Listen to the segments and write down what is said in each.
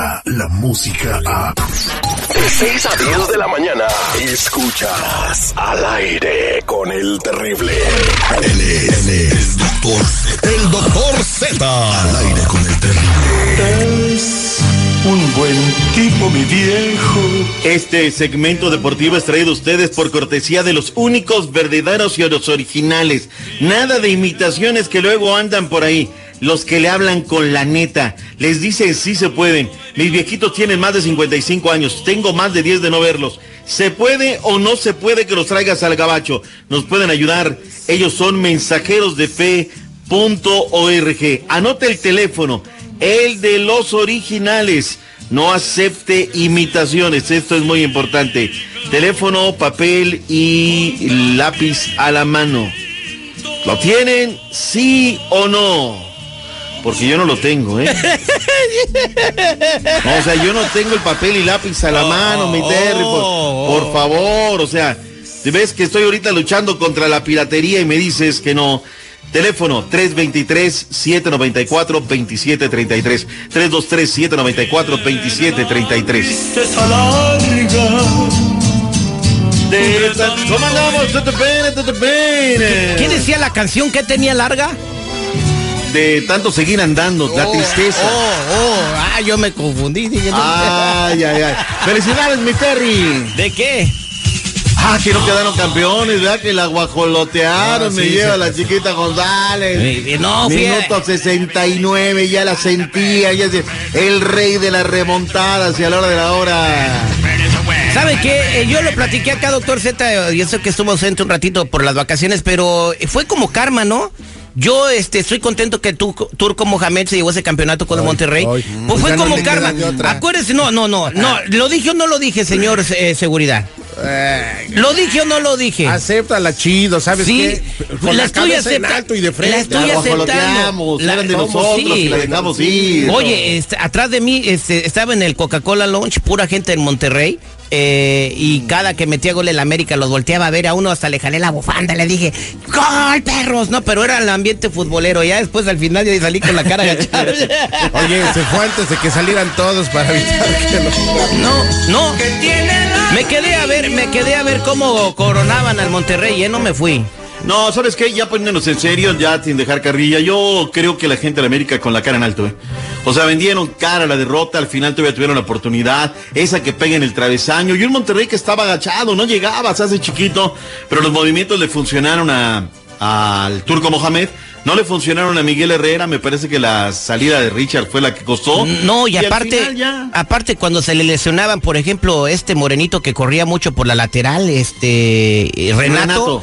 llega la música a... De 6 a 10 de la mañana, escuchas al aire con el terrible. Él es, él es el doctor Z. El doctor Z. Al aire con el terrible. Es un buen tipo, mi viejo. Este segmento deportivo es traído a ustedes por cortesía de los únicos verdaderos y los originales. Nada de imitaciones que luego andan por ahí. Los que le hablan con la neta. Les dicen sí se pueden. Mis viejitos tienen más de 55 años. Tengo más de 10 de no verlos. ¿Se puede o no se puede que los traigas al gabacho? Nos pueden ayudar. Ellos son mensajeros de fe.org. Anote el teléfono. El de los originales. No acepte imitaciones. Esto es muy importante. Teléfono, papel y lápiz a la mano. ¿Lo tienen? ¿Sí o no? Porque yo no lo tengo, ¿eh? No, o sea, yo no tengo el papel y lápiz a la mano, mi Terry, por, por favor, o sea, ves que estoy ahorita luchando contra la piratería y me dices que no. Teléfono 323-794-2733. 323-794-2733. Esa larga. De ¿Cómo andamos? ¿Qué decía la canción que tenía larga? De tanto seguir andando, la tristeza. Oh, oh, ah, yo me confundí. dije, no. Ay, ay, ay. Felicidades, mi Terry. ¿De qué? Ah, que no quedaron campeones, ¿verdad? Que la guajolotearon, Ah, me lleva sí. la chiquita González. No, Minuto 69, ya la sentía, ya es el rey de las remontadas y a la hora de la hora. ¿Sabe qué? Eh, yo lo platiqué acá, doctor Z, y eso que estuvo ausente un ratito por las vacaciones, pero fue como karma, ¿no? Yo este, estoy contento que tu, Turco Mohamed se llevó ese campeonato con el Monterrey. ay. Pues fue no como le karma. Acuérdese, no, no, no, no. ¿Lo dije o no lo dije, señor eh, seguridad? ¿Lo dije o no lo dije? Acéptala chido, ¿sabes Sí, qué? la la estoy cabeza en acepta- alto y de la frente. estoy La aceptando. guajoloteamos, La- de ¿cómo nosotros sí? y la dejamos ir. Oye, este, atrás de mí este, estaba en el Coca-Cola Lounge, pura gente en Monterrey. Eh, y cada que metía gol el América los volteaba a ver a uno, hasta le jalé la bufanda, le dije, ¡Gol, perros! No, pero era el ambiente futbolero. Ya después al final ya salí con la cara agachada. Oye, se fue antes de que salieran todos para evitar que lo... No, no. Me quedé a ver, me quedé a ver cómo coronaban al Monterrey, ¿eh? No me fui. No, ¿sabes qué? Ya poniéndonos en serio, ya sin dejar carrilla, yo creo que la gente de América con la cara en alto, ¿eh? O sea, vendieron cara a la derrota, al final todavía tuvieron la oportunidad, esa que pega en el travesaño, y un Monterrey que estaba agachado, no llegaba, se hace chiquito, pero los movimientos le funcionaron a, al Turco Mohamed, no le funcionaron a Miguel Herrera, me parece que la salida de Richard fue la que costó. No, y aparte, ya- aparte cuando se le lesionaban, por ejemplo, este morenito que corría mucho por la lateral, este eh, Renato,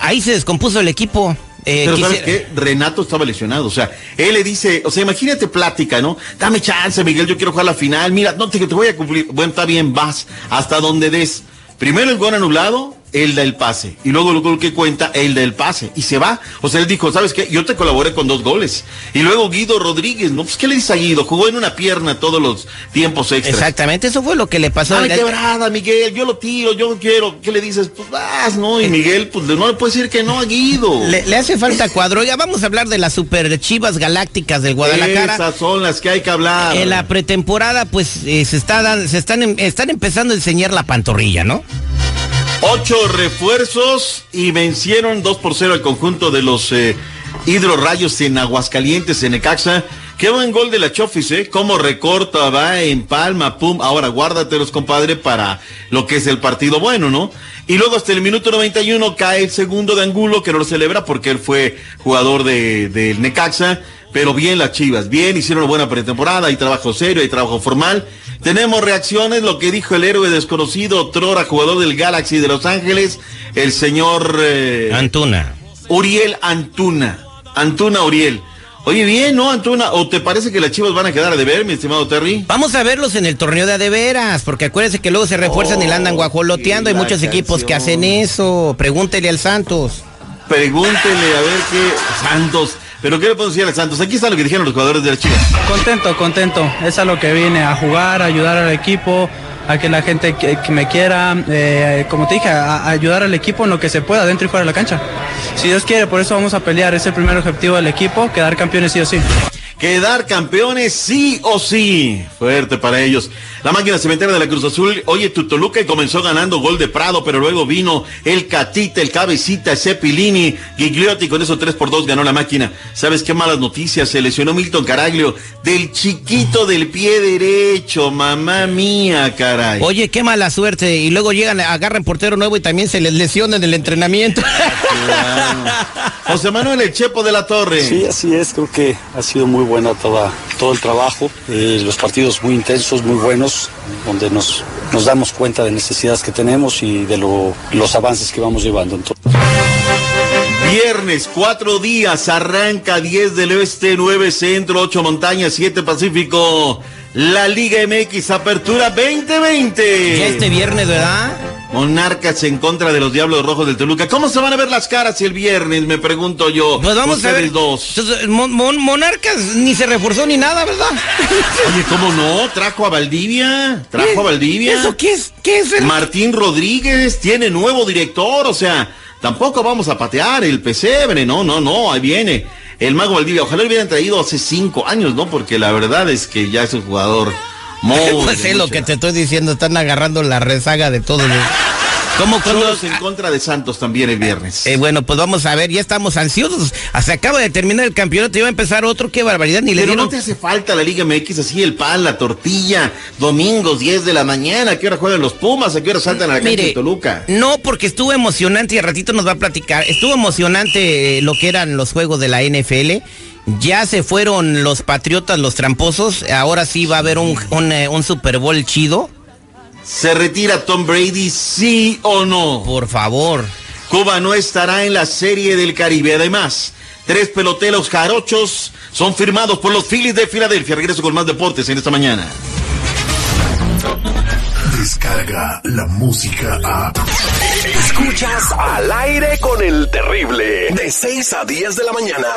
ahí se descompuso el equipo. Eh, Pero ¿sabes qué? Renato estaba lesionado, o sea, él le dice, o sea, imagínate plática, ¿no? Dame chance, Miguel, yo quiero jugar la final, mira, no te, te voy a cumplir. Bueno, está bien, vas hasta donde des. Primero el gol anulado, él da el pase. Y luego el gol que cuenta, él da el pase. Y se va. O sea, él dijo, ¿sabes qué? Yo te colaboré con dos goles. Y luego Guido Rodríguez, ¿no? Pues, ¿qué le dice a Guido? Jugó en una pierna todos los tiempos extras. Exactamente, eso fue lo que le pasó. Ay, quebrada, Miguel, yo lo tiro, yo quiero. ¿Qué le dices? Pues vas, ¿no? Y Miguel, pues no le puede decir que no a Guido. le, le hace falta cuadro. Oiga, vamos a hablar de las super chivas galácticas del Guadalajara. Esas son las que hay que hablar. En la pretemporada, pues eh, se está dan- se están em- están empezando a enseñar la pantorrilla, ¿no? Ocho refuerzos y vencieron 2 por 0 al conjunto de los eh, hidrorrayos en Aguascalientes, en Necaxa. Qué buen gol de la Chofis, ¿eh? Cómo recorta, va en palma, pum. Ahora guárdatelos, compadre, para lo que es el partido bueno, ¿no? Y luego hasta el minuto 91 cae el segundo de Angulo, que no lo celebra porque él fue jugador de, del Necaxa. Pero bien las Chivas, bien, hicieron una buena pretemporada, hay trabajo serio, hay trabajo formal. Tenemos reacciones, lo que dijo el héroe desconocido, Trora, jugador del Galaxy de Los Ángeles, el señor eh, Antuna. Uriel Antuna. Antuna Uriel. Oye, bien, ¿no, Antuna? ¿O te parece que las Chivas van a quedar a deber, mi estimado Terry? Vamos a verlos en el torneo de adeveras, porque acuérdense que luego se refuerzan y la andan guajoloteando. Hay muchos equipos que hacen eso. Pregúntele al Santos. Pregúntele a ver qué. Santos. ¿Pero qué le puedo decir a Santos? Aquí está lo que dijeron los jugadores de las Chivas. Contento, contento. Es a lo que vine, a jugar, a ayudar al equipo, a que la gente que, que me quiera, eh, como te dije, a, a ayudar al equipo en lo que se pueda, dentro y fuera de la cancha. Si Dios quiere, por eso vamos a pelear. Es el primer objetivo del equipo, quedar campeones sí o sí. Quedar campeones sí o sí. Fuerte para ellos. La máquina cementera de la Cruz Azul, oye, tu Toluca comenzó ganando gol de Prado, pero luego vino el Catita, el Cabecita, Cepilini, Gigliotti, con eso 3 por 2 ganó la máquina. ¿Sabes qué malas noticias? Se lesionó Milton Caraglio del chiquito del pie derecho, mamá mía, caray. Oye, qué mala suerte. Y luego llegan, agarran portero nuevo y también se les lesiona en el entrenamiento. José Manuel El Chepo de la Torre. Sí, así es, creo que ha sido muy buena toda, todo el trabajo, eh, los partidos muy intensos, muy buenos, donde nos, nos damos cuenta de necesidades que tenemos y de lo, los avances que vamos llevando. Entonces, Viernes, cuatro días, arranca 10 del oeste, 9 centro, 8 montañas, 7 pacífico. La Liga MX Apertura 2020. Ya este viernes, ¿verdad? Monarcas en contra de los Diablos Rojos del Toluca. ¿Cómo se van a ver las caras el viernes? Me pregunto yo. Pues vamos a ver. dos. Mon- Mon- Monarcas ni se reforzó ni nada, ¿verdad? Oye, ¿cómo no? Trajo a Valdivia. Trajo a Valdivia. ¿Eso qué es? ¿Qué es? el- Martín Rodríguez tiene nuevo director, o sea, tampoco vamos a patear el pesebre, no, no, no, ahí viene el mago Valdivia. Ojalá lo hubieran traído hace cinco años, ¿no? Porque la verdad es que ya es un jugador muy... Pues es lo que te estoy diciendo, están agarrando la rezaga de todos los... ¿Cómo en contra de Santos también el viernes. Eh, bueno, pues vamos a ver, ya estamos ansiosos. Se acaba de terminar el campeonato y va a empezar otro, qué barbaridad, ni le Pero dieron... no te hace falta la Liga MX así, el pan, la tortilla, domingos 10 de la mañana, ¿a qué hora juegan los Pumas? ¿A qué hora saltan a la cancha de Toluca? no, porque estuvo emocionante y a ratito nos va a platicar. Estuvo emocionante eh, lo que eran los juegos de la NFL. Ya se fueron los patriotas, los tramposos. Ahora sí va a haber un, un, eh, un Super Bowl chido. ¿Se retira Tom Brady, sí o no? Por favor. Cuba no estará en la Serie del Caribe. Además, tres peloteros jarochos son firmados por los Phillies de Filadelfia. Regreso con más deportes en esta mañana. Descarga la música a. Escuchas al aire con el terrible. De 6 a 10 de la mañana.